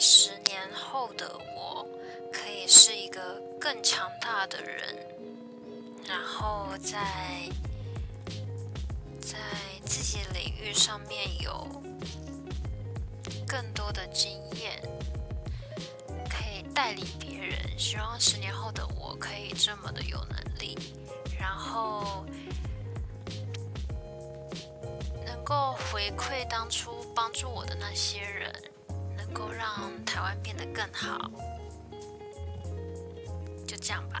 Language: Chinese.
十年后的我可以是一个更强大的人，然后在在自己领域上面有更多的经验，可以带领别人。希望十年后的我可以这么的有能力，然后能。够回馈当初帮助我的那些人，变得更好，就这样吧。